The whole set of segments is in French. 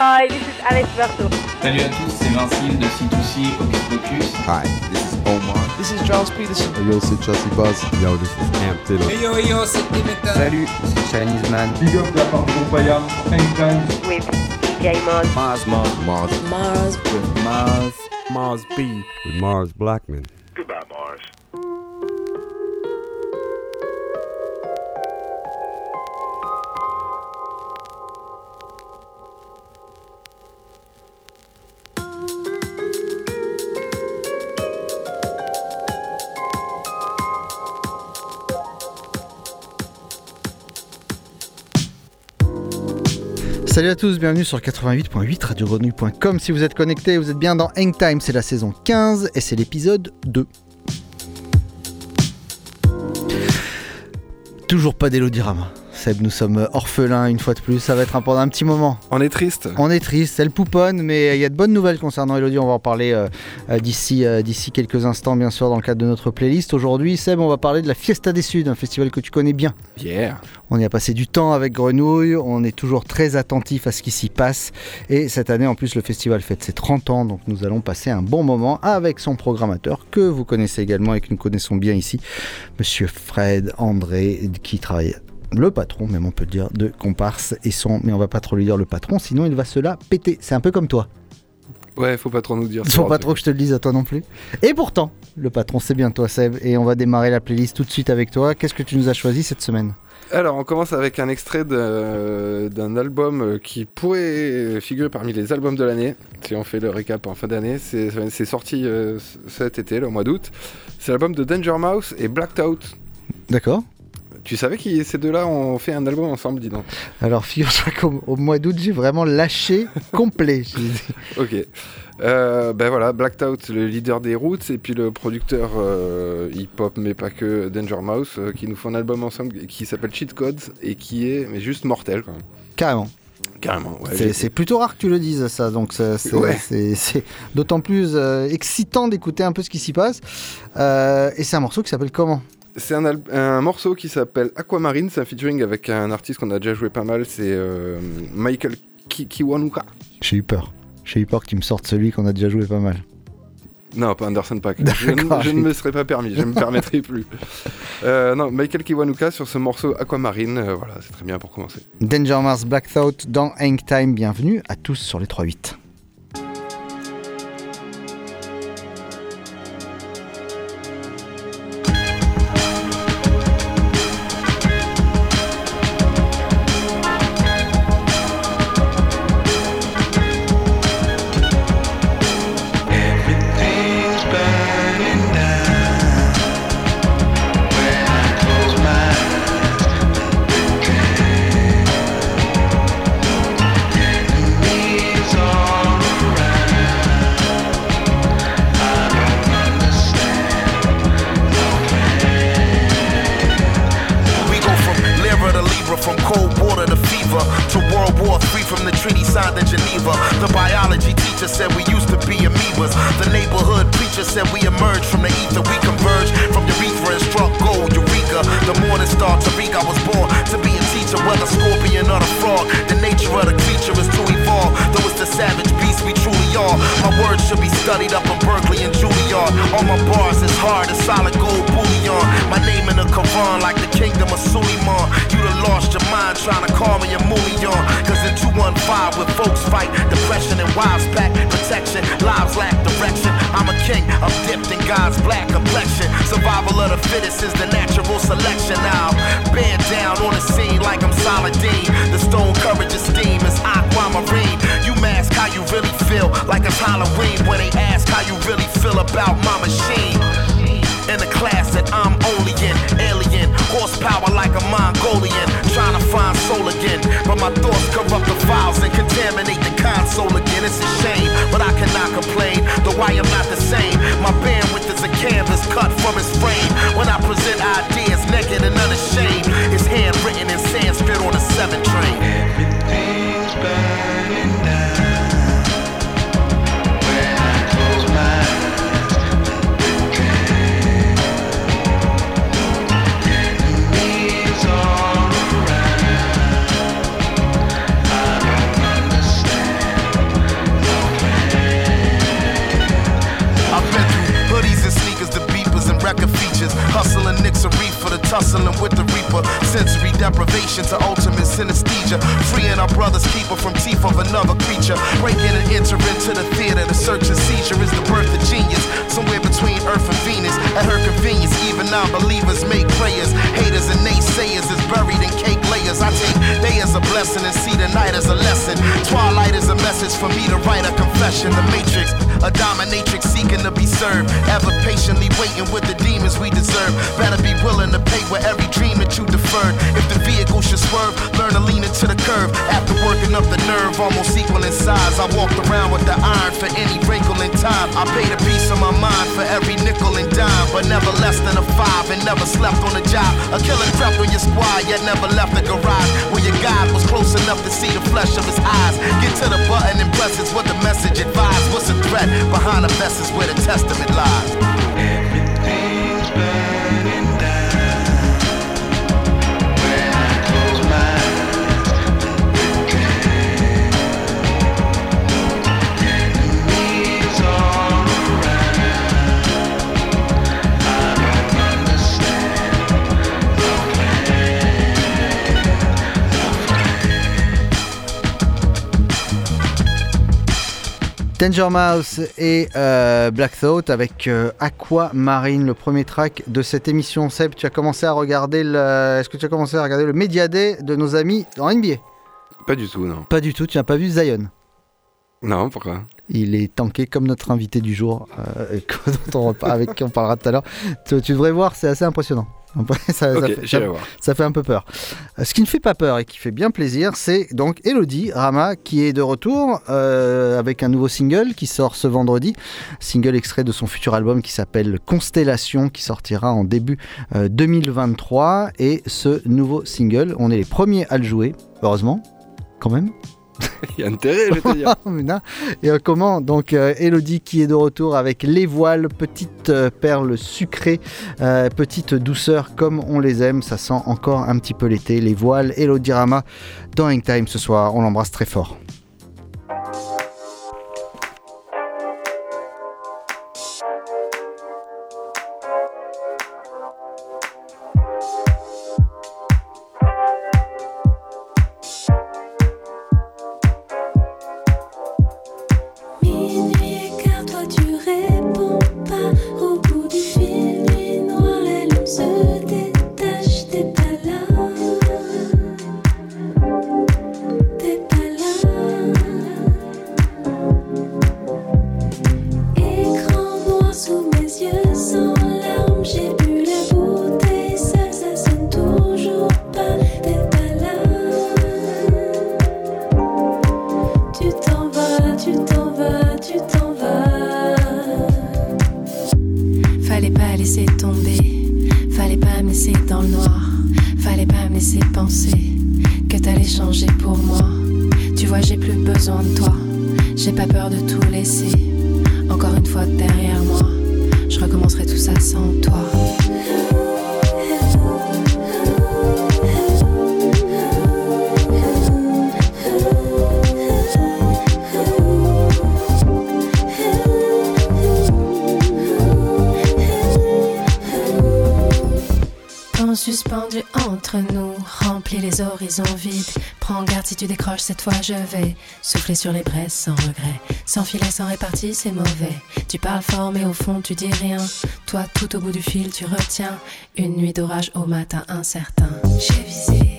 Hi, this is Alex Berto. Salut à tous, c'est Vincile de C2C Hocus Pocus. Hi, this is Omar. This is Charles Peterson. Yo, c'est Chelsea Buzz. Yo, this is Cam Taylor. Hey yo, yo, c'est Dimitra. Salut, c'est Chinese Man. Big up la part de Paya, Anytime. With DJ Mars. Mars, Mars, Mars. Mars. With Mars. Mars B. With Mars Blackman. Salut à tous, bienvenue sur le 88.8 radiogrenouille.com. Si vous êtes connectés, vous êtes bien dans Hangtime, c'est la saison 15 et c'est l'épisode 2. Toujours pas d'élodirama. Seb, nous sommes orphelins une fois de plus, ça va être un, pendant un petit moment. On est triste. On est triste, elle pouponne, mais il y a de bonnes nouvelles concernant Elodie. On va en parler euh, euh, d'ici euh, d'ici quelques instants, bien sûr, dans le cadre de notre playlist. Aujourd'hui, Seb, on va parler de la Fiesta des Suds, un festival que tu connais bien. Yeah. On y a passé du temps avec Grenouille, on est toujours très attentif à ce qui s'y passe. Et cette année, en plus, le festival fête ses 30 ans, donc nous allons passer un bon moment avec son programmateur, que vous connaissez également et que nous connaissons bien ici, Monsieur Fred André, qui travaille le patron, même on peut le dire, de comparse et son, mais on va pas trop lui dire le patron, sinon il va se la péter. C'est un peu comme toi. Ouais, faut pas trop nous dire. Faut pas trop que je te le dise à toi non plus. Et pourtant, le patron c'est bien toi Seb, et on va démarrer la playlist tout de suite avec toi. Qu'est-ce que tu nous as choisi cette semaine? Alors, on commence avec un extrait d'un album qui pourrait figurer parmi les albums de l'année, si on fait le récap en fin d'année. C'est c'est sorti euh, cet été, le mois d'août. C'est l'album de Danger Mouse et Blacked Out. D'accord Tu savais que ces deux-là ont fait un album ensemble, dis donc. Alors, figure-toi qu'au au mois d'août, j'ai vraiment lâché complet. Ok. Euh, ben voilà, Blacked Out, le leader des Roots, et puis le producteur euh, hip-hop, mais pas que Danger Mouse, euh, qui nous font un album ensemble qui s'appelle Cheat Codes et qui est mais juste mortel quand même. Carrément. Carrément. ouais, C'est- plutôt rare que tu le dises ça, donc c'est Ouais. d'autant plus excitant d'écouter un peu ce qui s'y passe. Et c'est un morceau qui s'appelle comment? C'est un, morceau qui s'appelle Aquamarine, c'est un featuring avec un artiste qu'on a déjà joué pas mal, c'est euh, Michael Ki- Kiwanuka. J'ai eu peur. J'ai eu peur que tu me sortes celui qu'on a déjà joué pas mal. Non, pas Anderson Paak. Je, ne- D'accord. je ne me serais pas permis, je ne me permettrai plus. Euh, non, Michael Kiwanuka sur ce morceau Aquamarine, euh, voilà, c'est très bien pour commencer. Danger Mars Black Thought dans Hang Time, bienvenue à tous sur les 3-8. My band to ultimate synesthesia. Freeing our brother's keeper from teeth of another creature. Breaking and entering to the theater, the search and seizure is the birth of genius. Somewhere between Earth and Venus. At her convenience, even non believers make prayers. Haters and naysayers is buried in cake layers. I take day as a blessing and see the night as a lesson. Twilight is a message for me to write a confession. The matrix, a dominatrix seeking to be served. Ever patiently waiting with the we deserve. Better be willing to pay with every dream that you deferred. If the vehicle should swerve, learn to lean into the curve. After working up the nerve, almost equal in size. I walked around with the iron for any wrinkle in time. I paid a piece of my mind for every nickel and dime, but never less than a five and never slept on a job. A killer crept on your squad, yet never left the garage. Where your God was close enough to see the flesh of his eyes. Get to the button and press is what the message advised. What's the threat behind the is where the testament lies. Danger Mouse et euh, Black Thought avec euh, Aquamarine, le premier track de cette émission. Seb, tu as commencé à regarder le... Est-ce que tu as commencé à regarder le Media Day de nos amis en NBA Pas du tout, non. Pas du tout, tu n'as pas vu Zion? Non, pourquoi? Il est tanké comme notre invité du jour, euh, dont on repa- avec qui on parlera tout à l'heure. Tu, tu devrais voir, c'est assez impressionnant. ça, ça Ok, fait, ça- voir. ça fait un peu peur. Euh, Ce qui ne fait pas peur et qui fait bien plaisir, c'est donc Elodie Rama qui est de retour euh, avec un nouveau single qui sort ce vendredi. Single extrait de son futur album qui s'appelle Constellation qui sortira en début euh, 2023. Et ce nouveau single, on est les premiers à le jouer, heureusement, quand même. Il y a intérêt, je vais te dire. Et euh, comment Donc euh, Elodie qui est de retour avec les voiles, petite euh, perle sucrée, euh, petite douceur comme on les aime. Ça sent encore un petit peu l'été. Les voiles, Elodie Rama dans Hang Time ce soir. On l'embrasse très fort. Cette fois je vais souffler sur les braises sans regret. Sans filet, sans répartie, c'est mauvais. Tu parles fort, mais au fond tu dis rien. Toi, tout au bout du fil, tu retiens. Une nuit d'orage au matin incertain. J'ai visé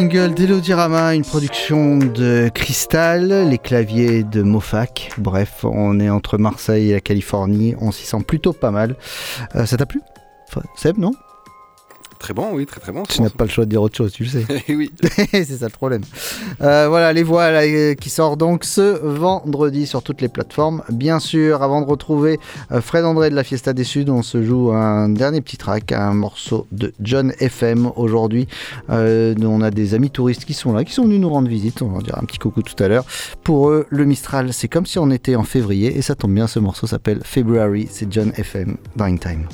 single d'Elodirama, une production de Crystal, les claviers de Mofac. Bref, on est entre Marseille et la Californie, on s'y sent plutôt pas mal. Euh, ça t'a plu? Seb, non? Très bon, oui, très très bon. Tu n'as pas le choix de dire autre chose, tu le sais. Oui. c'est ça le problème. Euh, voilà, les voiles euh, qui sort donc ce vendredi sur toutes les plateformes. Bien sûr, avant de retrouver euh, Fred André de la Fiesta des Suds, on se joue un dernier petit track, un morceau de John FM aujourd'hui. On a des amis touristes qui sont là, qui sont venus nous rendre visite. On va dire un petit coucou tout à l'heure. Pour eux, le Mistral, c'est comme si on était en février et ça tombe bien, ce morceau s'appelle February. C'est John FM, Dying Time.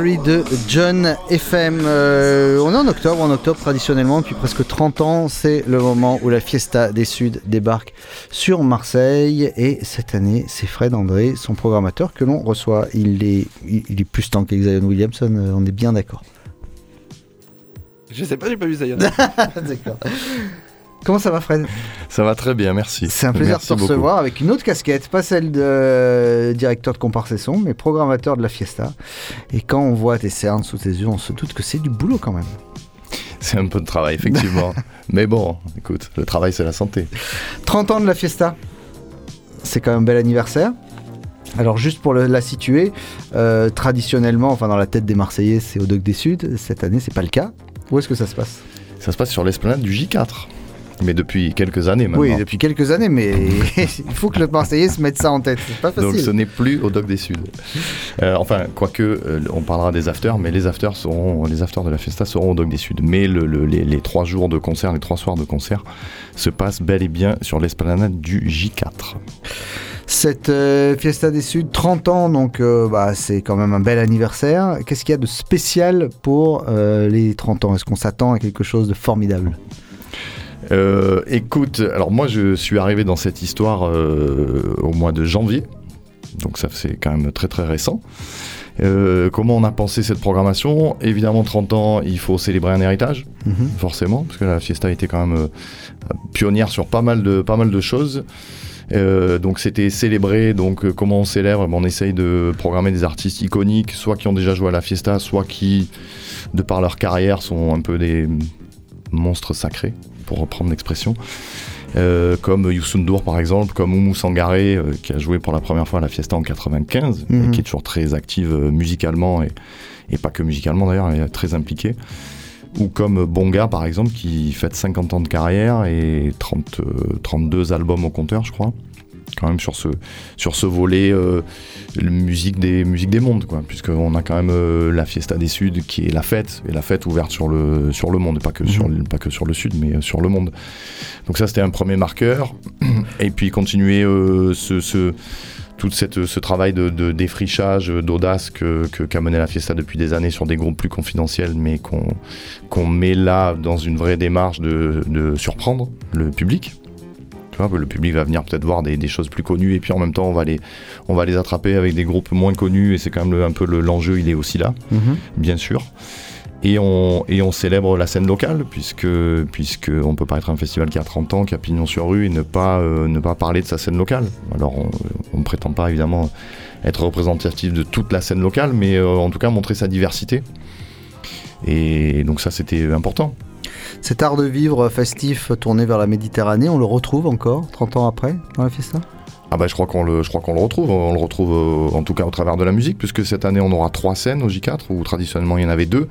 De John FM. Euh, on est en octobre, en octobre traditionnellement, depuis presque 30 ans, c'est le moment où la Fiesta des Suds débarque sur Marseille. Et cette année, c'est Fred André, son programmateur, que l'on reçoit. Il est, il il est plus temps qu'Exayon Williamson, euh, on est bien d'accord. Je sais pas, j'ai pas vu Zion. D'accord. Comment ça va Fred Ça va très bien, merci. C'est un plaisir Merci de te beaucoup. recevoir avec une autre casquette, pas celle de euh, directeur de comparse-son, mais programmateur de la Fiesta. Et quand on voit tes cernes sous tes yeux, on se doute que c'est du boulot quand même. C'est un peu de travail, effectivement. Mais bon, écoute, le travail, c'est la santé. 30 ans de la Fiesta, c'est quand même un bel anniversaire. Alors juste pour le- la situer, euh, traditionnellement, enfin dans la tête des Marseillais, c'est au Doc des Suds. Cette année, c'est pas le cas. Où est-ce que ça se passe? Ça se passe sur l'esplanade du J4. Mais depuis quelques années maintenant. Oui, depuis quelques années, mais il faut que le Marseillais se mette ça en tête. C'est pas Donc ce n'est plus au Doc des Suds. Euh, enfin, quoique, euh, on parlera des afters, mais les afters, seront, les afters de la Fiesta seront au Doc des Suds. Mais le- le- les, les trois jours de concert, les trois soirs de concert, se passent bel et bien sur l'esplanade du J4. Cette euh, Fiesta des Suds, 30 ans, donc euh, bah, c'est quand même un bel anniversaire. Qu'est-ce qu'il y a de spécial pour les 30 ans? Est-ce qu'on s'attend à quelque chose de formidable? Euh, écoute, alors moi je suis arrivé dans cette histoire euh, au mois de janvier, donc ça c'est quand même très très récent. Euh, comment on a pensé cette programmation? Évidemment, 30 ans, il faut célébrer un héritage, Mhm. forcément, parce que la Fiesta était quand même pionnière sur pas mal de, pas mal de choses. Euh, donc c'était célébrer, donc euh, comment on célèbre? Ben, On essaye de programmer des artistes iconiques, soit qui ont déjà joué à la Fiesta, soit qui, de par leur carrière, sont un peu des monstres sacrés, pour reprendre l'expression. Euh, comme Youssou N'Dour par exemple, comme Oumou Sangaré euh, qui a joué pour la première fois à la Fiesta en 95 Mhm. et qui est toujours très active euh, musicalement et, et pas que musicalement d'ailleurs, elle est très impliquée. Ou comme Bonga par exemple qui fête 50 ans de carrière et 30, euh, 32 albums au compteur je crois. Quand même sur ce, sur ce volet euh, musique, des, musique des mondes, quoi, puisqu'on a quand même euh, la Fiesta des Suds qui est la fête, et la fête ouverte sur le, sur le monde, et pas que, sur, le- pas que sur le Sud, mais euh, sur le monde. Donc ça c'était un premier marqueur, et puis continuer euh, ce, ce- tout cette, ce travail de, de défrichage, d'audace que, que- qu'a mené la Fiesta depuis des années sur des groupes plus confidentiels, mais qu'on, qu'on met là dans une vraie démarche de, de surprendre le public. Tu vois, le public va venir peut-être voir des, des choses plus connues et puis en même temps on va les, on va les attraper avec des groupes moins connus et c'est quand même le- un peu le- l'enjeu, il est aussi là, Mhm. bien sûr. Et on, et on célèbre la scène locale puisque, puisque on peut pas être un festival qui a 30 ans, qui a pignon sur rue et ne pas, euh, ne pas parler de sa scène locale. Alors on ne prétend pas évidemment être représentatif de toute la scène locale, mais euh, en tout cas montrer sa diversité. Et donc ça c'était important. Cet art de vivre festif tourné vers la Méditerranée, on le retrouve encore 30 ans après dans la Fiesta? Ah bah je crois qu'on le, je crois qu'on le retrouve, on le retrouve euh, en tout cas au travers de la musique, puisque cette année on aura trois scènes au J4, où traditionnellement il y en avait deux.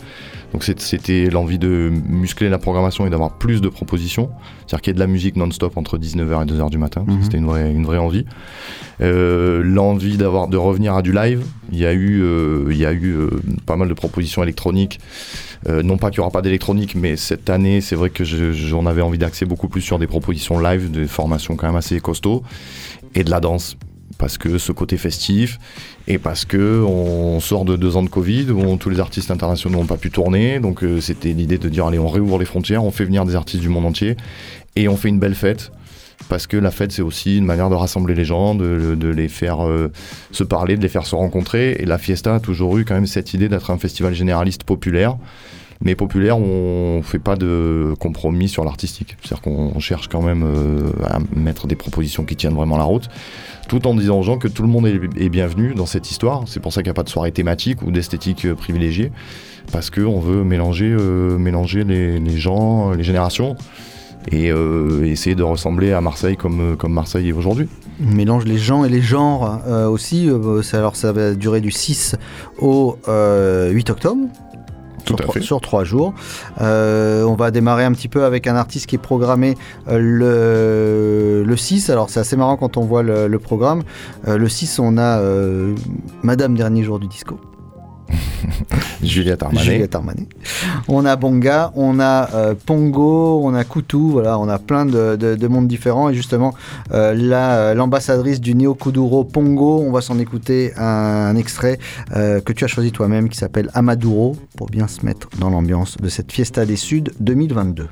Donc c'était l'envie de muscler la programmation et d'avoir plus de propositions, c'est-à-dire qu'il y ait de la musique non-stop entre 19h et 2h du matin, Mhm. c'était une vraie, une vraie envie. Euh, l'envie d'avoir de revenir à du live, il y a eu, euh, il y a eu euh, pas mal de propositions électroniques. Euh, non pas qu'il n'y aura pas d'électronique, mais cette année, c'est vrai que je- j'en avais envie d'axer beaucoup plus sur des propositions live, des formations quand même assez costauds, et de la danse. Parce que ce côté festif, et parce que on sort de deux ans de Covid, où tous les artistes internationaux n'ont pas pu tourner, donc euh, c'était l'idée de dire allez, on réouvre les frontières, on fait venir des artistes du monde entier, et on fait une belle fête. Parce que la fête, c'est aussi une manière de rassembler les gens, de, de les faire euh, se parler, de les faire se rencontrer. Et la Fiesta a toujours eu quand même cette idée d'être un festival généraliste populaire. Mais populaire, on fait pas de compromis sur l'artistique. C'est-à-dire qu'on cherche quand même euh, à mettre des propositions qui tiennent vraiment la route, tout en disant aux gens que tout le monde est, bienvenu dans cette histoire. C'est pour ça qu'il n'y a pas de soirée thématique ou d'esthétique euh, privilégiée, parce qu'on veut mélanger, euh, mélanger les, gens, les générations, et essayer de ressembler à Marseille comme, Marseille est aujourd'hui. Mélange les gens et les genres aussi. alors ça va durer du 6 au euh, 8 octobre. Sur, trois, fait. sur trois jours. Euh, on va démarrer un petit peu avec un artiste qui est programmé euh, le, le 6. Alors c'est assez marrant quand on voit le, le programme. Euh, le 6, on a Madame Dernier Jour du Disco. Juliette Armanet. On a Bonga, on a euh, Pongo, on a Koutou, on a plein de, de- de mondes différents. Et justement, euh, la- euh, l'ambassadrice du Néo Kuduro Pongo, on va s'en écouter un, extrait que tu as choisi toi-même qui s'appelle Amaduro pour bien se mettre dans l'ambiance de cette Fiesta des Suds 2022.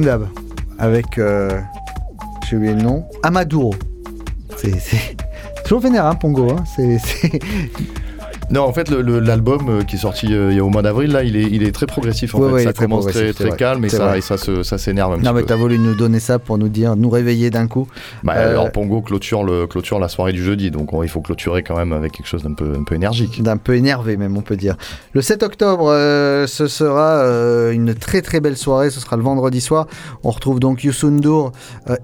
Comme d'hab, avec, euh, j'ai oublié le nom, Amaduro. C'est toujours vénère, hein, Pongo. Hein. C'est- Non, en fait, l'album euh, qui est sorti euh, il y a au mois d'avril, là, il est, il est très progressif. En Ouais, fait. ouais, ça très commence très, calme et ça, et ça, se- ça s'énerve Non, mais t'as voulu nous donner ça pour nous dire, nous réveiller d'un coup. Bah, Euh, Alors Pongo clôture, le, clôture la soirée du jeudi, donc on- il faut clôturer quand même avec quelque chose d'un peu, un peu énergique. d'un peu énervé même on peut dire. Le 7 octobre, euh, ce sera euh, une très très belle soirée, ce sera le vendredi soir. On retrouve donc Youssoundour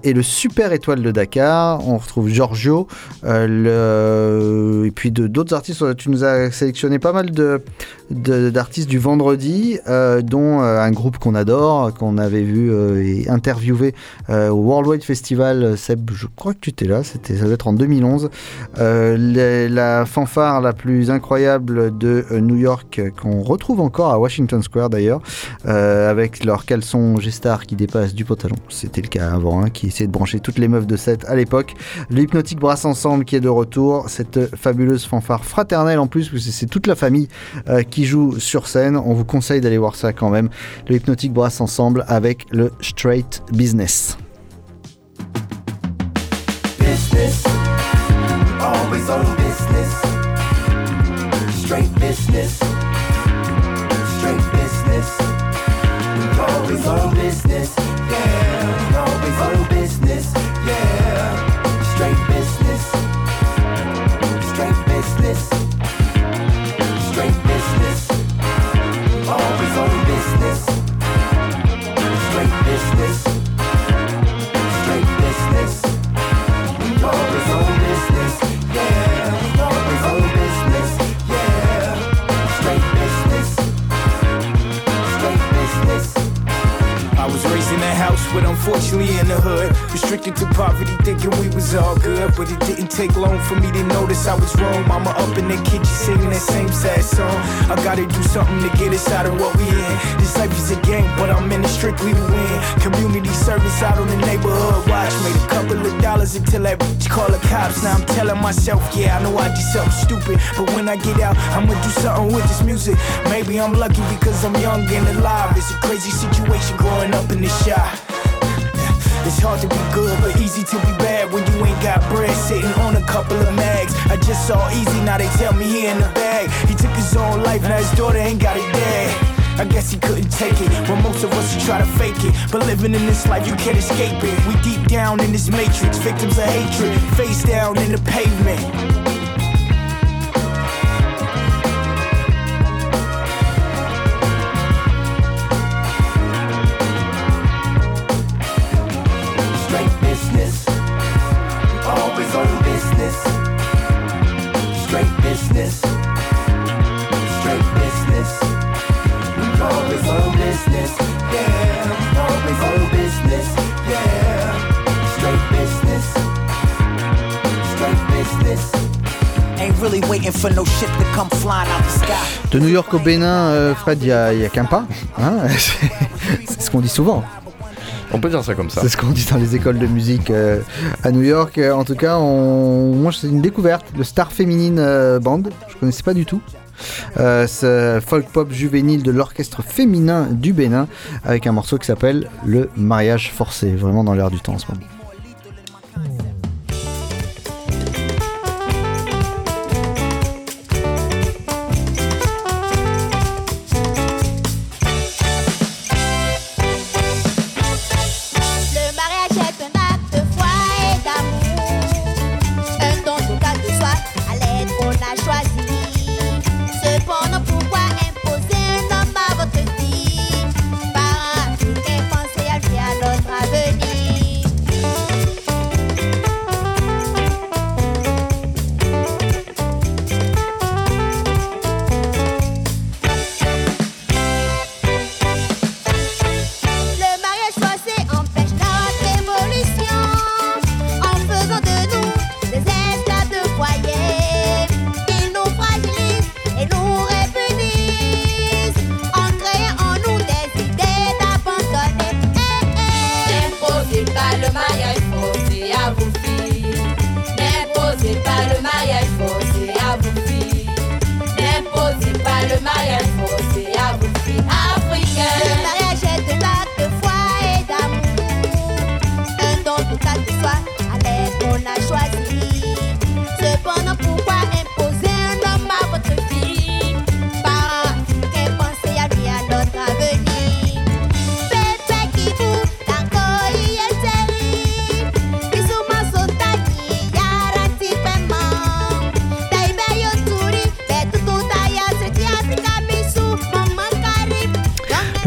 et le Super Étoile de Dakar. On retrouve Giorgio le... et puis d'autres artistes. Tu nous as sélectionné pas mal de d'artistes du vendredi, euh, dont euh, un groupe qu'on adore, qu'on avait vu euh, et interviewé euh, au Worldwide Festival. Seb, je crois que tu étais là, c'était, ça doit être en 2011. Euh, les- la fanfare la plus incroyable de euh, New York, euh, qu'on retrouve encore à Washington Square d'ailleurs, euh, avec leur caleçon G-Star qui dépasse du pantalon. C'était le cas avant, hein, qui essayait de brancher toutes les meufs de set à l'époque. Le Hypnotic Brass Ensemble qui est de retour, cette fabuleuse fanfare fraternelle en plus, c'est toute la famille euh, qui joue sur scène. On vous conseille d'aller voir ça quand même. Le Hypnotic Brass Ensemble avec le Straight business. But unfortunately in the hood. Restricted to poverty, thinking we was all good. But it didn't take long for me to notice I was wrong. Mama up in the kitchen singing that same sad song. I gotta do something to get us out of what we in. This life is a game, but I'm in it strictly to win. Community service out on the neighborhood watch. Made a couple of dollars until that bitch call the cops. Now I'm telling myself, yeah, I know I did something stupid. But when I get out, I'ma do something with this music. Maybe I'm lucky because I'm young and alive. It's a crazy situation growing up in the shop. It's hard to be good, but easy to be bad when you ain't got bread sitting on a couple of mags. I just saw Easy, now they tell me he in the bag. He took his own life, now his daughter ain't got a dad. I guess he couldn't take it. Well, most of us try to fake it. But living in this life, you can't escape it. We deep down in this matrix, victims of hatred, face down in the pavement. De New York au Bénin, euh, Fred, il y a, qu'un pas. hein. c'est ce qu'on dit souvent. On peut dire ça comme ça. C'est ce qu'on dit dans les écoles de musique euh, à New York. En tout cas, on... moi, c'est une découverte. Le Star Féminine euh, Band. Je connaissais pas du tout. Euh, ce folk pop juvénile de l'orchestre féminin du Bénin avec un morceau qui s'appelle Le mariage forcé. Vraiment dans l'air du temps en ce moment.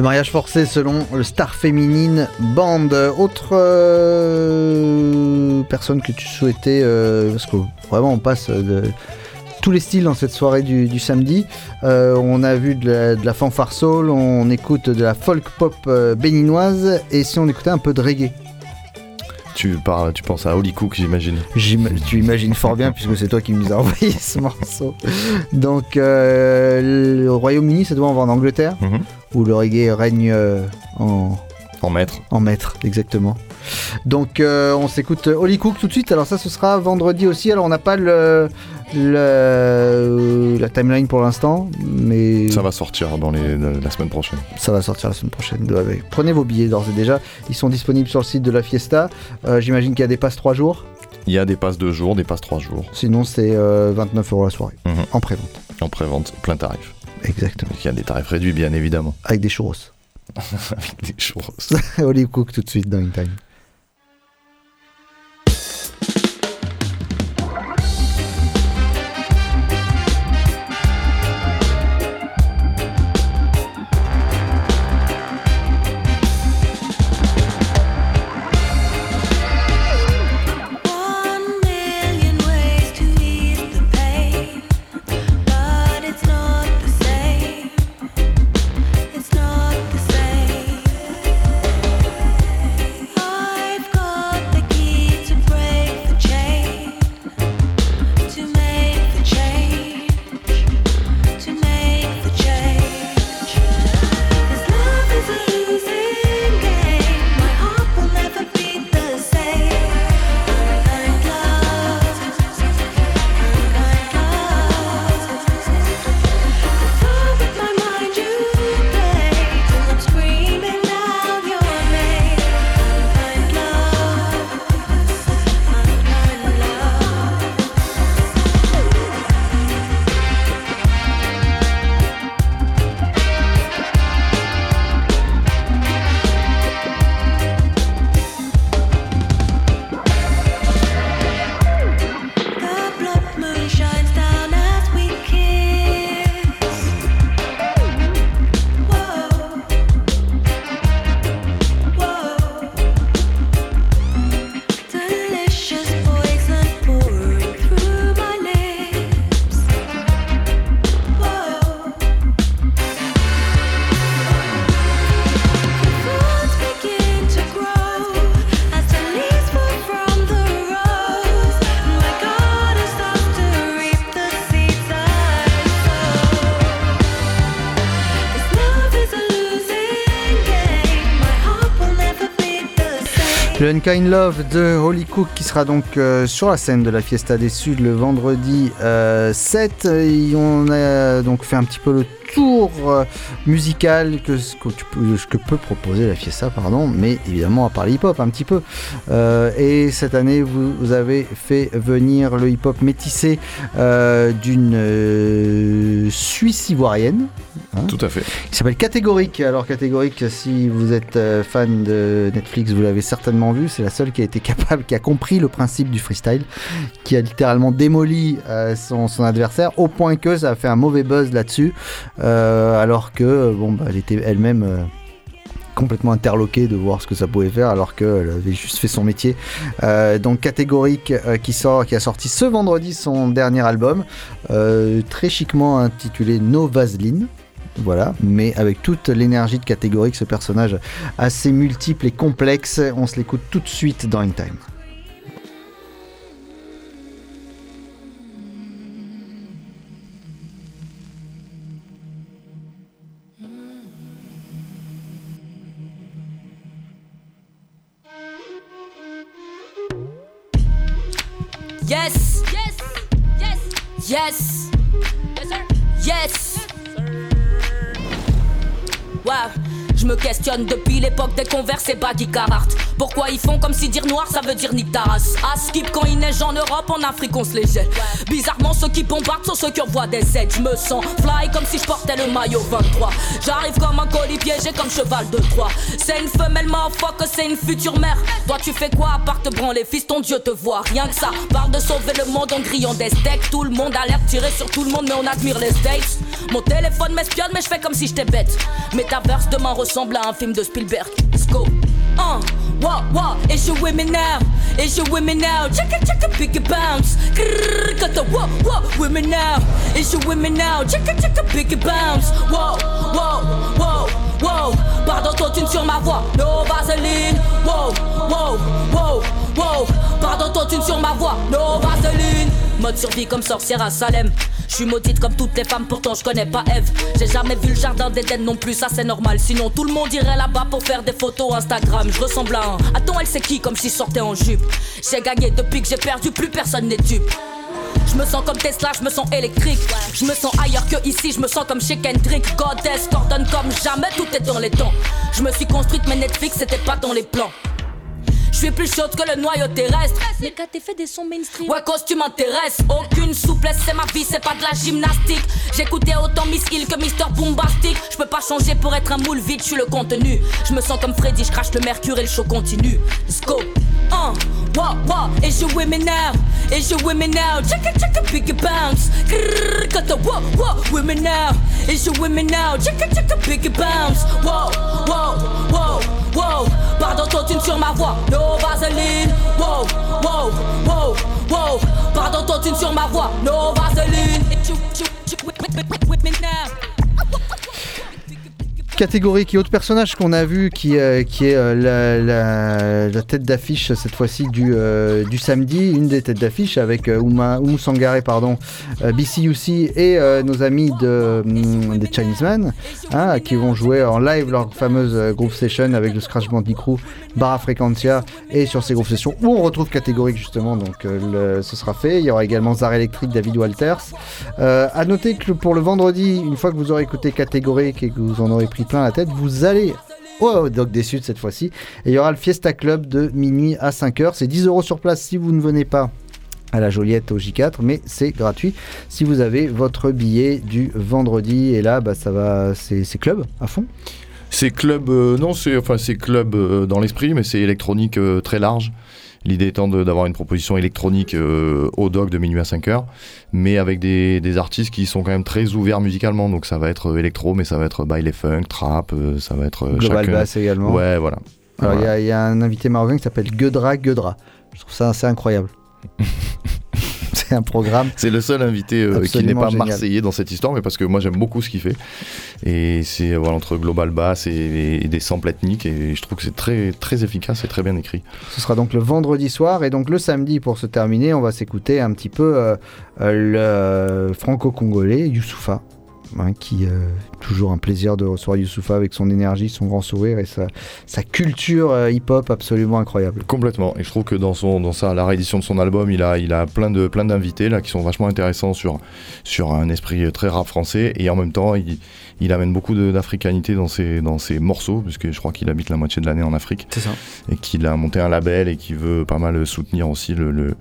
Le mariage forcé selon le Star Féminine Band. Autre euh, personne que tu souhaitais, euh, parce que vraiment on passe de tous les styles dans cette soirée du, du samedi. Euh, on a vu de la, de la fanfare soul, on écoute de la folk pop euh, béninoise, et si on écoutait un peu de reggae Tu, parles, tu penses à Holy Cook, j'imagine. J'im- tu imagines fort bien puisque c'est toi qui nous as envoyé ce morceau. Donc euh, le Royaume-Uni, ça doit voir en Angleterre, Mhm. Où le reggae règne euh, en, En maître. en maître, exactement. Donc euh, on s'écoute Holly Cook tout de suite. Alors ça, ce sera vendredi aussi. Alors on n'a pas le, le- la timeline pour l'instant, mais Ça va sortir dans les, la semaine prochaine. ça va sortir la semaine prochaine. Ouais, Prenez vos billets d'ores et déjà. Ils sont disponibles sur le site de la Fiesta. Euh, J'imagine qu'il y a des passes 3 jours. Il y a des passes de jour, des passes 3 jours. Sinon, c'est euh, 29 euros la soirée Mhm. en pré-vente. En pré-vente, plein tarif. Exactement. Il y a des tarifs réduits, bien évidemment. Avec des churros. Avec des churros. Holly Cook tout de suite dans In Time. Unkind Love de Holy Cook qui sera donc euh, sur la scène de la Fiesta des Suds le vendredi euh, 7. Et on a donc fait un petit peu le tour euh, musical que, ce que, que peut proposer la Fiesta, pardon, mais évidemment à part le hip-hop un petit peu. Euh, et cette année, vous, vous avez fait venir le hip-hop métissé euh, d'une euh, Suisse ivoirienne. hein, Tout à fait. qui s'appelle Catégorique. Alors Catégorique, si vous êtes fan de Netflix, vous l'avez certainement vu. C'est la seule qui a été capable, qui a compris le principe du freestyle, qui a littéralement démoli son, son adversaire au point que ça a fait un mauvais buzz là-dessus, euh, alors que bon, bah, elle était elle-même. euh, complètement interloquée de voir ce que ça pouvait faire alors qu'elle avait juste fait son métier. Euh, donc catégorique euh, qui sort, qui a sorti ce vendredi son dernier album, euh, très chiquement intitulé No Vaseline. Voilà, mais avec toute l'énergie de catégorique, ce personnage assez multiple et complexe, on se l'écoute tout de suite dans In Time. Yes. Yes. Yes. Yes. Yes, sir. Yes. Ouais. Je me questionne depuis l'époque des converses et baggy Carhartt. Pourquoi ils font comme si dire noir ça veut dire nique ta race À skip quand il neige en Europe, en Afrique on se les jette. Bizarrement, ceux qui bombardent sont ceux qui envoient des aides. Je me sens fly comme si je portais le maillot 23. J'arrive comme un colis piégé comme cheval de Troie. C'est une femelle que c'est une future mère. Toi, tu fais quoi à part te branler? Fils, ton Dieu te voit. Rien que ça, parle de sauver le monde en grillant des steaks. Tout le monde a l'air tirer sur tout le monde, mais on admire les States. Mon téléphone m'espionne, mais je fais comme si j'étais bête. Metaverse demain ressemble à un film de Spielberg. Let's go. Uh, wow, wow, is you with me now? You with me now? Check it, check it, it bounce. Grrr, got the whoa, with me now? You with me now? Check it, check it, it bounce. Whoa, whoa, whoa, whoa. Pardon, toi, tu sur ma voix. No Vaseline. Wow, wow, wow, wow. Pardon, toi, tu sur ma voix. No Vaseline. Mode survie comme sorcière à Salem. Je suis maudite comme toutes les femmes, pourtant je connais pas Eve. J'ai jamais vu le jardin d'Éden non plus, ça c'est normal. Sinon tout le monde irait là-bas pour faire des photos Instagram. Je ressemble à un. Attends, elle c'est qui comme si je sortais en jupe. J'ai gagné depuis que j'ai perdu, plus personne n'est dupe. Je me sens comme Tesla, je me sens électrique. Je me sens ailleurs que ici, je me sens comme chez Kendrick. Goddess coordonne comme jamais, tout est dans les temps. Je me suis construite, mais Netflix c'était pas dans les plans. Je suis plus chaude que le noyau terrestre. Mais quand t'es fait des sons mainstream. Ouais, cause tu m'intéresses. Aucune souplesse, c'est ma vie, c'est pas de la gymnastique. J'écoutais autant Miss Hill que Mister Bombastic. Je peux pas changer pour être un moule vide, je suis le contenu. Je me sens comme Freddy, je crache le mercure et le show continue. Let's go. Uh, wow, wow, is you with me now? Is you with me now? Check it, check it, pick it bounce. Grrr, got the wow, wow, with me now? Is you with me now? Check it, check it, pick it bounce. Wow, wow, wow, wow. Pardon, toi, tu sur ma voix. No Vaseline. Wow, wow, wow, wow. Pardon, toi, tu sur ma voix. No Vaseline. It you, you, you, with, with, now. Catégorique et autre personnage qu'on a vu qui, euh, qui est euh, la, tête d'affiche cette fois-ci du, euh, du samedi, une des têtes d'affiche avec Ouma, Oumou Sangaré, pardon, BCUC et nos amis de, hum, des Chinese Man hein, qui vont jouer en live leur fameuse groove session avec le Scratch Bandy Crew, Barra Frequentia et sur ces groove sessions où on retrouve Catégorique justement, donc ce sera fait. Il y aura également Zar Electric, David Walters. À noter que pour le vendredi, une fois que vous aurez écouté Catégorique et que vous en aurez pris plein la tête, vous allez au Doc des Suds cette fois-ci. Et il y aura le Fiesta Club de minuit à 5h. C'est 10 euros sur place si vous ne venez pas à la Joliette au J4, mais c'est gratuit si vous avez votre billet du vendredi. Et là, bah, ça va, c'est club à fond. C'est club, euh, non, c'est enfin c'est club euh, dans l'esprit, mais c'est électronique euh, très large. L'idée étant d'avoir une proposition électronique euh, au dog de minuit à 5h, mais avec des, des artistes qui sont quand même très ouverts musicalement. Donc ça va être euh, électro, mais ça va être baile funk, trap, euh, ça va être. euh, Global chacun- bass également. Ouais, voilà. Alors il y Voilà. a- il y, a un invité marocain qui s'appelle Guedra Guedra. Je trouve ça assez incroyable. c'est un programme. C'est le seul invité euh, qui n'est pas génial. marseillais dans cette histoire, mais parce que moi j'aime beaucoup ce qu'il fait. Et c'est voilà, entre global bass et, et des samples ethniques, et je trouve que c'est très, très efficace et très bien écrit. Ce sera donc le vendredi soir et donc le samedi pour se terminer, on va s'écouter un petit peu euh, euh, le franco-congolais Youssoufa. Hein, qui euh, toujours un plaisir de recevoir Youssoufa avec son énergie, son grand sourire et sa, sa culture euh, hip-hop absolument incroyable. Complètement. Et je trouve que dans, son, dans sa, la réédition de son album, il a, il a plein de plein d'invités là qui sont vachement intéressants sur, sur un esprit très rap français. Et en même temps, il, il amène beaucoup d'africanité dans ses, dans ses morceaux, puisque je crois qu'il habite la moitié de l'année en Afrique. C'est ça. Et qu'il a monté un label et qui veut pas mal soutenir aussi le, le-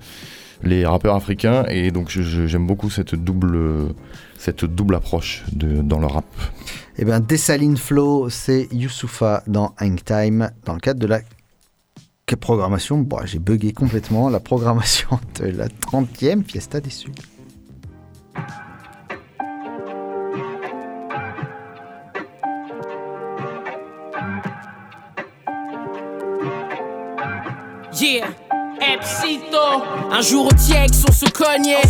les rappeurs africains. Et donc j'aime beaucoup cette double, cette double approche de, dans le rap. Eh bien, Dessaline Flow, c'est Youssoufa dans Hang Time, dans le cadre de la programmation. Bon, j'ai bugué complètement la programmation de la 30e Fiesta des Suds. Yeah, Un jour au Tiex, on se cognait.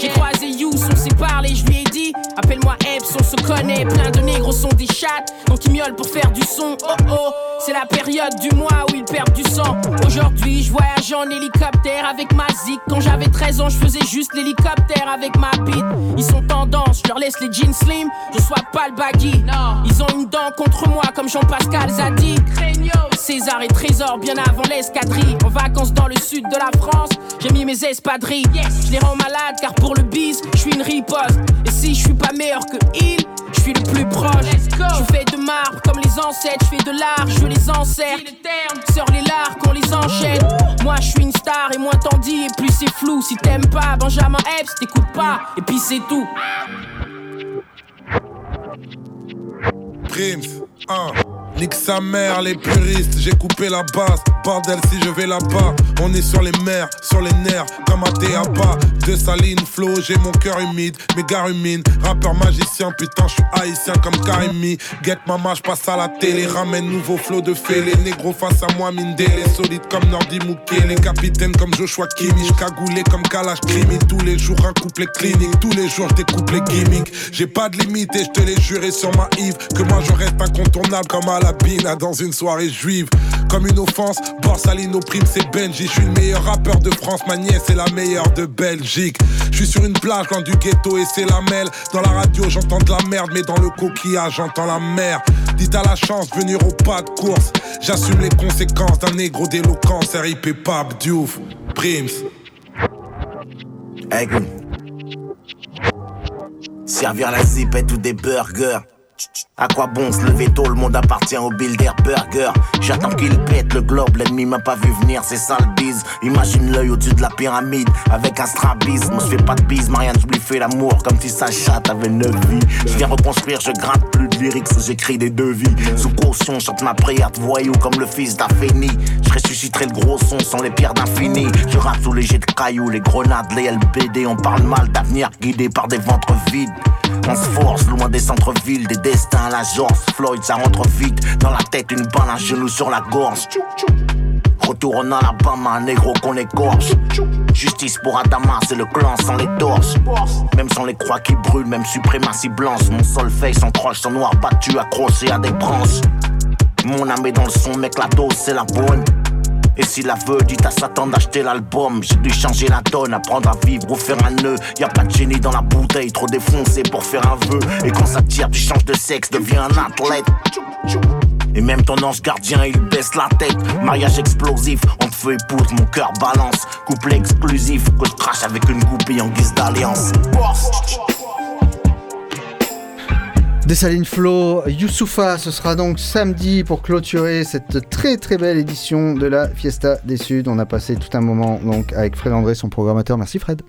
J'ai croisé Yous, on s'est parlé, je lui ai dit Appelle-moi Eps, on se connaît. Plein de négros sont des chattes, donc ils miaulent pour faire du son. Oh oh, c'est la période du mois où ils perdent du sang. Aujourd'hui, je voyage en hélicoptère avec ma zik. Quand j'avais 13 ans, je faisais juste l'hélicoptère avec ma bite. Ils sont tendance, je leur laisse les jeans slim, je sois pas le baggy. Ils ont une dent contre moi comme Jean-Pascal Zadi. César et Trésor bien avant l'escadrille. En vacances dans le sud de la France, j'ai mis mes espadrilles. Je les rends malades car pour le bise, je suis une riposte. Et si je suis pas meilleur que il, je suis le plus proche. Je fais de marbre comme les ancêtres, je fais de l'art, je les encercle. Sors les lards qu'on les enchaîne. Moi je suis une star et moins t'en dis et plus c'est flou. Si t'aimes pas Benjamin Epps, t'écoutes pas et puis c'est tout. Prims, 1. Nique sa mère, les puristes, j'ai coupé la base. Bordel, si je vais là-bas, on est sur les mers, sur les nerfs, comme à Théaba. De saline, flow, j'ai mon cœur humide, mes gars ruminent. Rappeur magicien, putain, je suis haïtien comme Karimi. Get mama, je passe à la télé, ramène nouveau flow de fée. Les négros face à moi, mine les solides comme Nordi Mouké. Les capitaines comme Joshua Kimi, cagoulé comme Kalash Krimi. Tous les jours, un couplet clinique, tous les jours, je découpe les gimmicks. J'ai pas de limite et je te l'ai juré sur ma Yves que moi je reste incontournable comme à la dans une soirée juive. Comme une offense, Borsalino prime c'est Benji. Je suis le meilleur rappeur de France, ma nièce est la meilleure de Belgique. Je suis sur une plage loin du ghetto et c'est la mêle. Dans la radio j'entends de la merde, mais dans le coquillage j'entends la mer. Dites à la chance, venir au pas de course. J'assume les conséquences d'un négro d'éloquence. RIP Pap, Diouf, Prims. Good. Servir la zipette ou des burgers. À quoi bon se lever tôt, le monde appartient au builder burger. J'attends qu'il pète le globe, l'ennemi m'a pas vu venir, c'est ça le bise. Imagine l'œil au-dessus de la pyramide, avec un strabisme. Je fais pas de bise, Marianne, lui fais l'amour comme si sa chatte avait neuf vies. Je viens reconstruire, je gratte plus de lyrics, j'écris des devis. Sous caution, chante ma prière de voyou comme le fils d'Afeni. Je ressusciterai le gros son sans les pierres d'infini. Je rappe sous les jets de cailloux, les grenades, les LBD On parle mal d'avenir guidé par des ventres vides. On se force loin des centres-villes, des destins à la Floyd, ça rentre vite dans la tête, une balle, un genou sur la gorge. Retour en Alabama, un négro qu'on écorche. Justice pour Adama, c'est le clan sans les torches. Même sans les croix qui brûlent, même suprématie blanche. Mon solfège s'encroche, son noir battu, accroché à des branches. Mon âme est dans le son, mec, la dose, c'est la bonne. Et s'il la veut, dites à Satan d'acheter l'album. J'ai dû changer la donne, apprendre à vivre ou faire un nœud. Y a pas de génie dans la bouteille, trop défoncé pour faire un vœu. Et quand ça tire, tu changes de sexe, deviens un athlète. Et même ton ange gardien, il baisse la tête. Mariage explosif, entre feu et poudre, mon cœur balance. Couple exclusif, que je crache avec une goupille en guise d'alliance. Dessaline Flow, Youssoufa, ce sera donc samedi pour clôturer cette très très belle édition de la Fiesta des Suds. On a passé tout un moment donc avec Fred André, son programmateur. Merci Fred.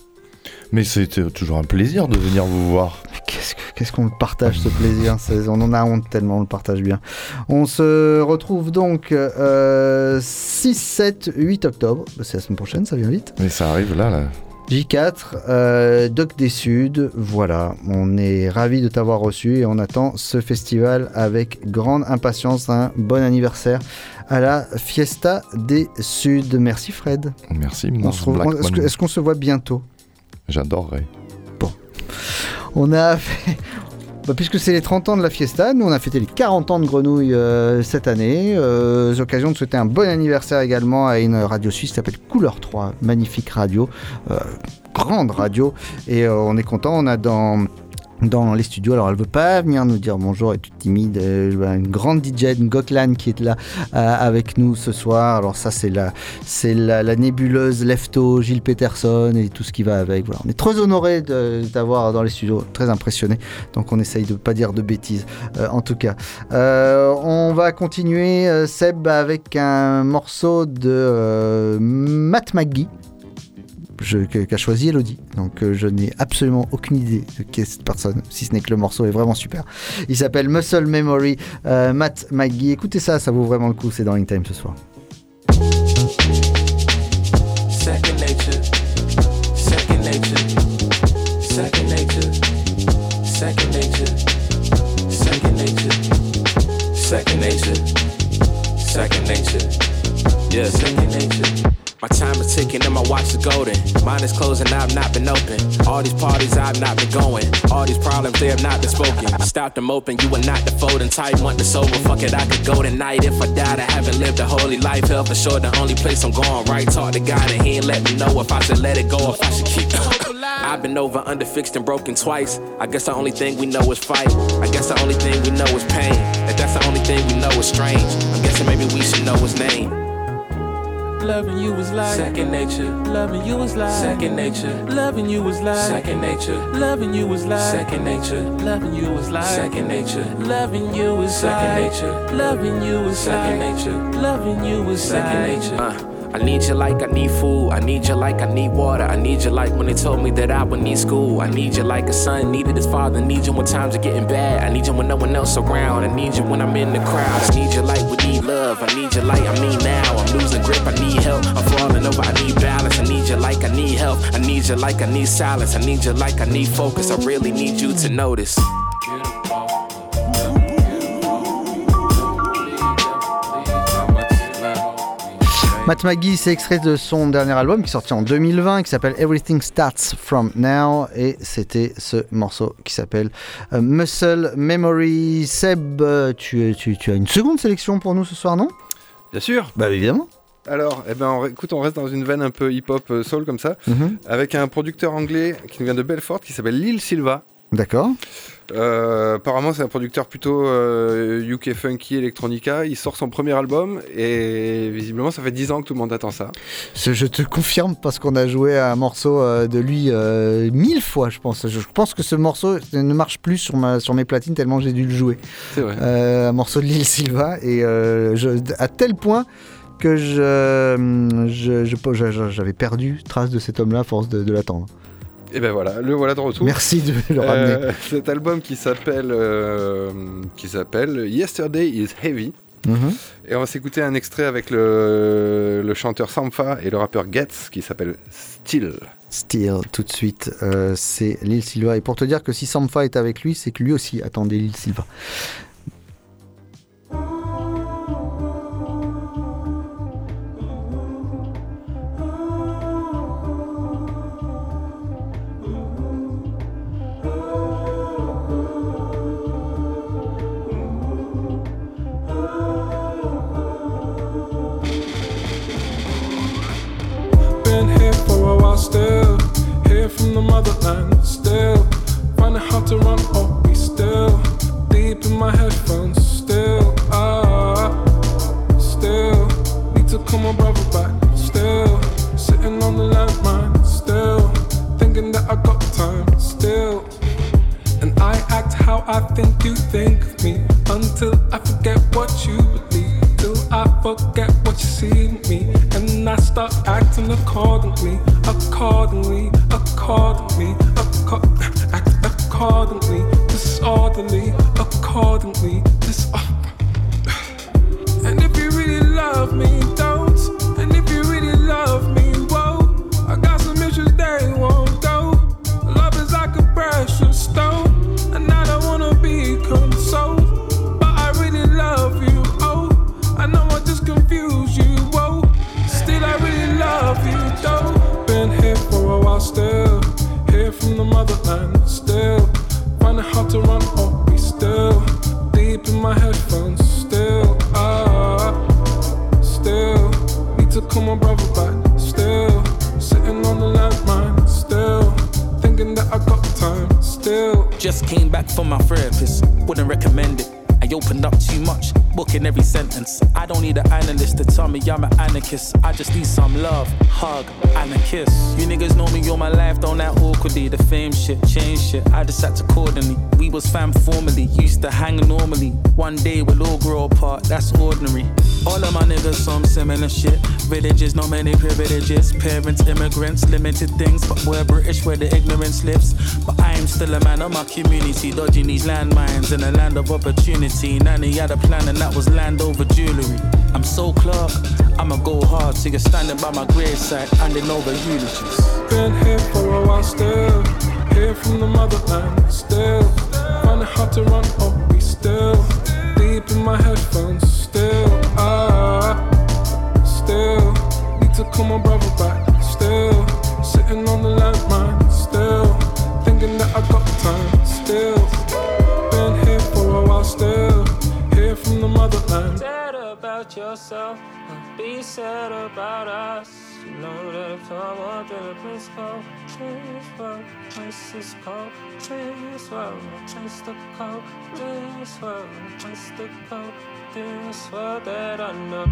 Mais c'était toujours un plaisir de venir vous voir. Qu'est-ce que- qu'est-ce qu'on le partage ce plaisir On en a honte tellement, on le partage bien. On se retrouve donc euh, 6, 7, 8 octobre. C'est la semaine prochaine, ça vient vite. Mais ça arrive là, là. J4, euh, Doc des Suds, voilà, on est ravis de t'avoir reçu et on attend ce festival avec grande impatience. Un bon anniversaire à la Fiesta des Suds. Merci Fred. Merci, On se. Est-ce que- est-ce qu'on se voit bientôt? J'adorerais. On a fait... bah, puisque c'est les 30 ans de la Fiesta, nous on a fêté les 40 ans de Grenouille euh, cette année. Euh, l'occasion de souhaiter un bon anniversaire également à une radio suisse qui s'appelle Couleur 3, magnifique radio, euh, grande radio. Et euh, on est content, on a dans dans les studios. Alors elle veut pas venir nous dire bonjour, elle est toute timide. Euh, une grande DJ, Goklan qui est là euh, avec nous ce soir. Alors ça c'est la, c'est la, la nébuleuse Lefto, Gilles Peterson et tout ce qui va avec. Voilà, on est très honoré d'avoir dans les studios, très impressionné. Donc on essaye de pas dire de bêtises euh, en tout cas. On va continuer Seb avec un morceau de Matt McGee qu'a choisi Elodie. Donc euh, je n'ai absolument aucune idée de qui est cette personne, si ce n'est que le morceau est vraiment super. Il s'appelle Muscle Memory, euh, Matt McGee. Écoutez ça, ça vaut vraiment le coup, c'est dans In Time ce soir. Second nature, second nature, second nature, second second nature. My time is ticking and my watch is golden. Mine is closing, I've not been open. All these parties I've not been going. All these problems they have not been spoken. Stop them open, you are not the folding type. Want the sober, fuck it, I could go tonight. If I died, I haven't lived a holy life. Hell for sure, the only place I'm going right. Talk to God and he ain't let me know if I should let it go, if I should keep. I've been over, under, fixed, and broken twice. I guess the only thing we know is fight. I guess the only thing we know is pain. If that's the only thing we know is strange. I'm guessing maybe we should know his name. Loving you is like second nature. Loving you is like second nature. Loving you is like second nature. Loving you is like second nature. Loving you is like second nature. Loving you is second nature. Loving you is second nature. Loving you is second nature. Uh. Uh. I need you like I need food. I need you like I need water. I need you like when they told me that I would need school. I need you like a son needed his father. Need you when times are getting bad. I need you when no one else around. I need you when I'm in the crowds. Need you like we need love. I need you like I mean now. I'm losing grip. I need help. I'm falling over. I need balance. I need you like I need help. I need you like I need silence. I need you like I need focus. I really need you to notice. Matt McGee, c'est extrait de son dernier album qui est sorti en 2020, qui s'appelle Everything Starts From Now, et c'était ce morceau qui s'appelle euh, Muscle Memory. Seb, euh, tu, tu- tu as une seconde sélection pour nous ce soir, non? Bien sûr. Bah évidemment. Alors, eh ben, on- écoute, on reste dans une veine un peu hip-hop euh, soul comme ça, Mhm. avec un producteur anglais qui nous vient de Belfort qui s'appelle Lil Silva. D'accord. Euh, apparemment, c'est un producteur plutôt euh, UK funky electronica. Il sort son premier album et visiblement, ça fait 10 ans que tout le monde attend ça. Je te confirme parce qu'on a joué à un morceau euh, de lui euh, mille fois, je pense. Je pense que ce morceau ne marche plus sur, ma, sur mes platines tellement j'ai dû le jouer. C'est vrai. Euh, un morceau de Lil Silva et euh, je- à tel point que je- j'avais perdu trace de cet homme-là à force de, de l'attendre. Et ben voilà, le voilà de retour. Merci de le Euh, ramener. cet album qui s'appelle euh, qui s'appelle Yesterday is Heavy. Mhm. Et on va s'écouter un extrait avec le, le chanteur Sampha et le rappeur Getz qui s'appelle Still. Still, tout de suite, euh, c'est Lil Silva. Et pour te dire que si Sampha est avec lui, c'est que lui aussi attendait Lil Silva. Still, here from the motherland still. Finding hard to run or be still. Deep in my headphones still. Ah, still. Need to call my brother back still. Sitting on the landmine still. Thinking that I got time still. And I act how I think you think of me until I forget what you believe. I forget what you see in me. And I start acting accordingly, accordingly, accordingly, acco- act accordingly, disorderly, accordingly, dis- And if you really love me, don't. Motherland still. Find it hard to run or be still. Deep in my headphones still. Ah, still. Need to call my brother back still. Sitting on the landmine still. Thinking that I got time still. Just came back from my therapist, wouldn't recommend it. I opened up too much, booking every sentence. I don't need an analyst to tell me I'm an anarchist. I just need some love, hug, and a kiss. You niggas know me all my life, don't act awkwardly. The fame shit, change shit, I just act accordingly. We was fam formally, used to hang normally. One day we'll all grow apart, that's ordinary. All of my niggas some similar shit. Villages, not many privileges. Parents, immigrants, limited things, but we're British where the ignorance lives. But I'm still a man of my community, dodging these landmines in a land of opportunity. Nanny had a plan and that was land over jewelry. I'm so Clark, I'ma go hard, so you're standing by my graveside, handing over eulogies. Been here for a while still. Here from the motherland still. Find it hard to run, oh, be still. Deep in my headphones still. Ah, still. Need to call my brother back Uh-huh. I'm sad about yourself. I'll be sad about us. You know that if I want, to, the place called Transworld. Place is called Transworld. Place to call world, Place to call this world that I know.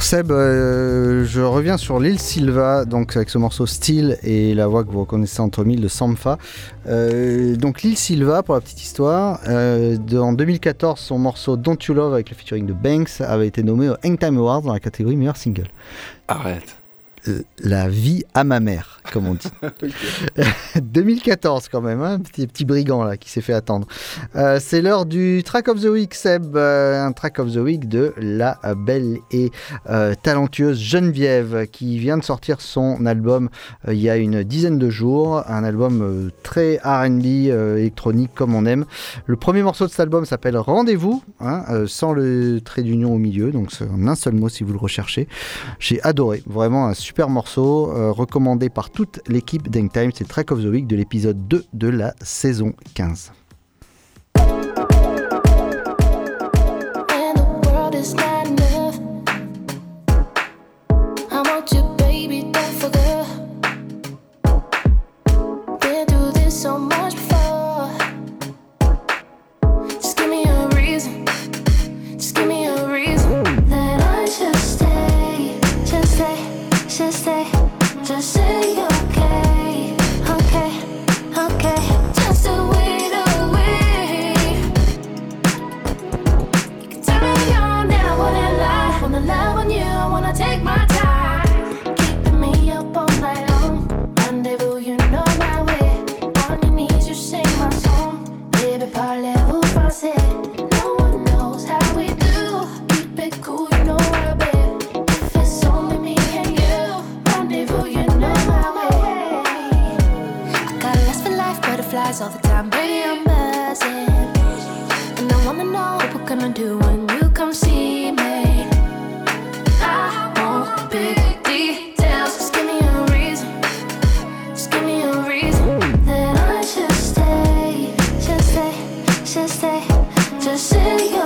Alors Seb, euh, je reviens sur l'île Silva, donc avec ce morceau Style et la voix que vous reconnaissez entre mille de Sampha. Euh, donc l'île Silva, pour la petite histoire, euh, en 2014, son morceau Don't You Love avec le featuring de Banks avait été nommé au Hangtime Awards dans la catégorie meilleur single. Arrête. Euh, La vie à ma mère, comme on dit. 2014 quand même, hein, petit, petit brigand là qui s'est fait attendre. Euh, c'est l'heure du track of the week, Seb, euh, un track of the week de la belle et euh, talentueuse Geneviève qui vient de sortir son album il y a une dizaine de jours, un album très R&B électronique comme on aime. Le premier morceau de cet album s'appelle Rendez-vous, hein, sans le trait d'union au milieu, donc c'est en un seul mot si vous le recherchez. J'ai adoré, vraiment un super morceau, euh, recommandé par toute l'équipe d'Hangtime. C'est Track of the Week de l'épisode 2 de la saison 15. just stay, just sit here.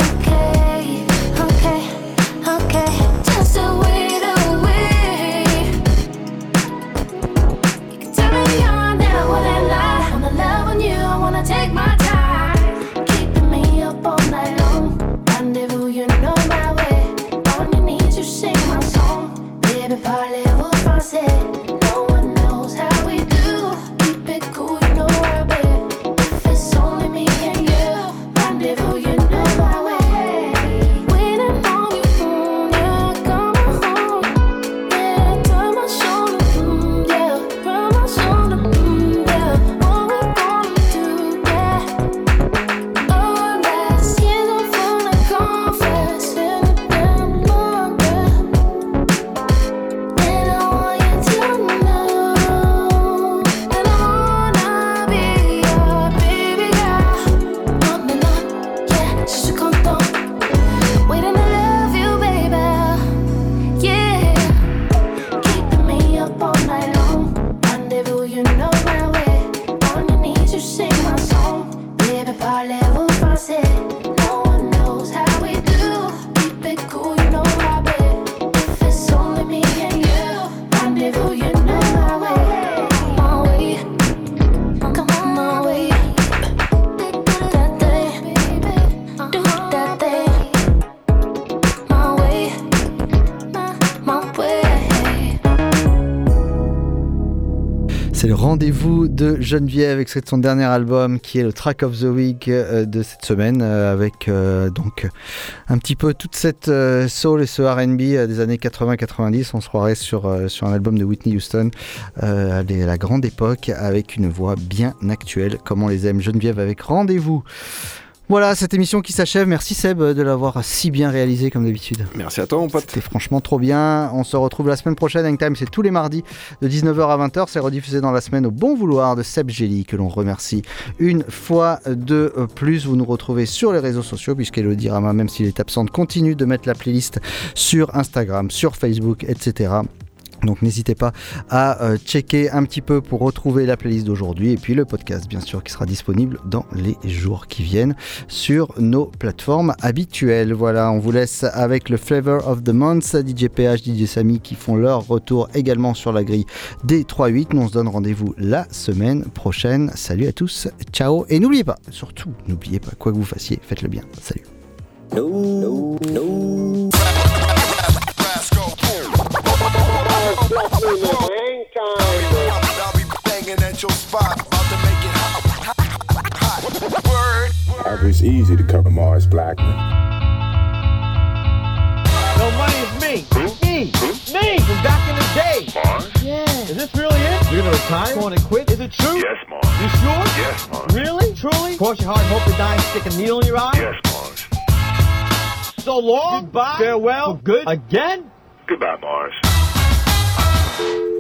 Rendez-vous de Geneviève, de son dernier album qui est le track of the week euh, de cette semaine, euh, avec euh, donc un petit peu toute cette soul et ce RB des années 80-90. On se croirait sur, sur un album de Whitney Houston, à la grande époque, avec une voix bien actuelle, comme on les aime. Geneviève avec Rendez-vous. Voilà, cette émission qui s'achève. Merci Seb de l'avoir si bien réalisé comme d'habitude. Merci à toi mon pote. C'était franchement trop bien. On se retrouve la semaine prochaine. Hangtime, c'est tous les mardis de 19h à 20h. C'est rediffusé dans la semaine au bon vouloir de Seb Gély, que l'on remercie une fois de plus. Vous nous retrouvez sur les réseaux sociaux, puisqu'Elodie Rama, même s'il est absente, continue de mettre la playlist sur Instagram, sur Facebook, etc. Donc n'hésitez pas à euh, checker un petit peu pour retrouver la playlist d'aujourd'hui et puis le podcast bien sûr qui sera disponible dans les jours qui viennent sur nos plateformes habituelles. Voilà, on vous laisse avec le Flavor of the Month, DJ PH, DJ Samy qui font leur retour également sur la grille des 3-8. Nous on se donne rendez-vous la semaine prochaine. Salut à tous, ciao et n'oubliez pas, surtout n'oubliez pas, quoi que vous fassiez, faites-le bien. Salut. It's easy to cover Mars Blackman. No money is me. Me. Me from back in the day. Mars? Yeah. Is this really it? You're gonna retire? Going to quit? Is it true? Yes, Mars. You sure? Yes, Mars. Really? Truly? Cross your heart and hope to die and stick a needle in your eye? Yes, Mars. So long. Goodbye. Farewell. For good. Again? Goodbye, Mars you